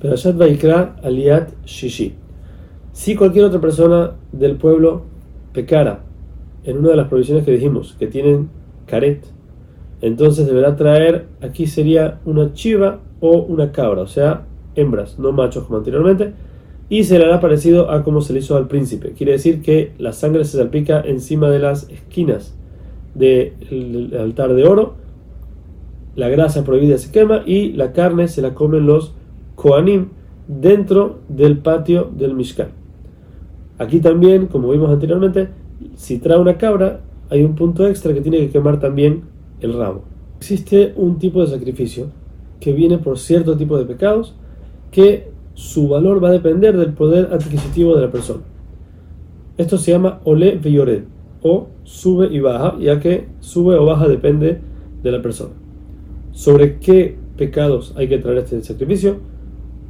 Perashat Vaikra Aliat Shishi. Si cualquier otra persona del pueblo pecara en una de las provisiones que dijimos, que tienen caret, entonces deberá traer, aquí sería una chiva o una cabra, o sea, hembras, no machos como anteriormente, y se le hará parecido a como se le hizo al príncipe. Quiere decir que la sangre se salpica encima de las esquinas del altar de oro, la grasa prohibida se quema y la carne se la comen los Koanim dentro del patio del Mishkan. Aquí también, como vimos anteriormente, si trae una cabra, hay un punto extra que tiene que quemar también el rabo. Existe un tipo de sacrificio que viene por cierto tipo de pecados que su valor va a depender del poder adquisitivo de la persona. Esto se llama ole veyored o sube y baja, ya que sube o baja depende de la persona. ¿Sobre qué pecados hay que traer este sacrificio?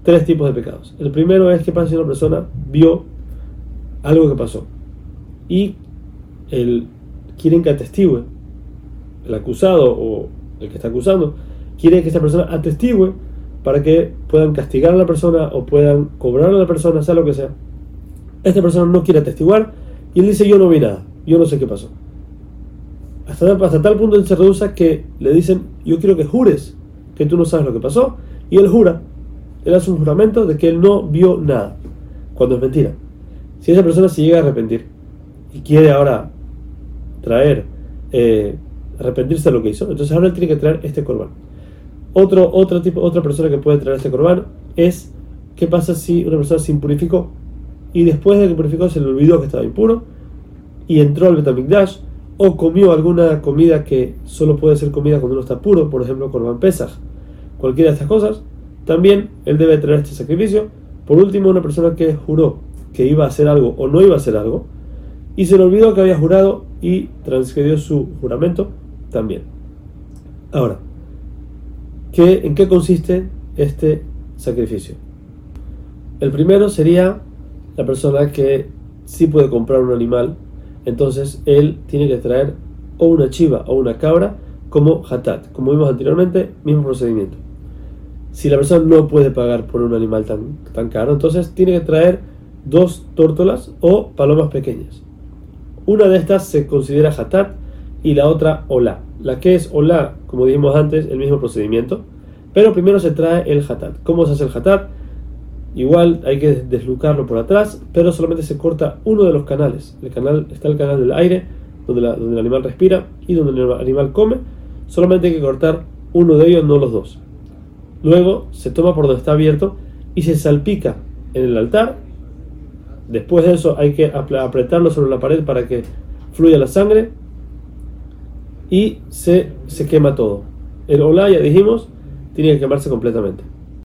Tres tipos de pecados. El primero es que pasa si una persona vio algo que pasó y el, quieren que atestigue, el acusado o el que está acusando, quiere que esa persona atestigue para que puedan castigar a la persona o puedan cobrar a la persona, sea lo que sea. Esta persona no quiere atestiguar y él dice yo no vi nada, yo no sé qué pasó. Hasta, hasta tal punto él se reduce que le dicen yo quiero que jures que tú no sabes lo que pasó y él jura él hace un juramento de que él no vio nada, cuando es mentira. Si esa persona se llega a arrepentir y quiere ahora traer, eh, arrepentirse de lo que hizo, entonces ahora él tiene que traer este corbán. Otro, otro tipo, otra persona que puede traer este corbán es qué pasa si una persona se impurificó y después de que purificó se le olvidó que estaba impuro y entró al Betamigdash o comió alguna comida que solo puede ser comida cuando uno está puro, por ejemplo, corbán Pesach, cualquiera de estas cosas, también él debe traer este sacrificio. Por último, una persona que juró que iba a hacer algo o no iba a hacer algo y se le olvidó que había jurado y transgredió su juramento también. Ahora, ¿qué, ¿en qué consiste este sacrificio? El primero sería la persona que sí puede comprar un animal, entonces él tiene que traer o una chiva o una cabra como hatat, como vimos anteriormente, mismo procedimiento si la persona no puede pagar por un animal tan, tan caro, entonces tiene que traer dos tórtolas o palomas pequeñas. Una de estas se considera hatat y la otra olá. La que es olá, como dijimos antes, el mismo procedimiento, pero primero se trae el hatat. ¿Cómo se hace el hatat? Igual hay que deslucarlo por atrás, pero solamente se corta uno de los canales. El canal está el canal del aire, donde, donde el animal respira y donde el animal come. Solamente hay que cortar uno de ellos, no los dos. Luego se toma por donde está abierto y se salpica en el altar. Después de eso hay que apretarlo sobre la pared para que fluya la sangre y se, se quema todo. El olá, ya dijimos, tiene que quemarse completamente.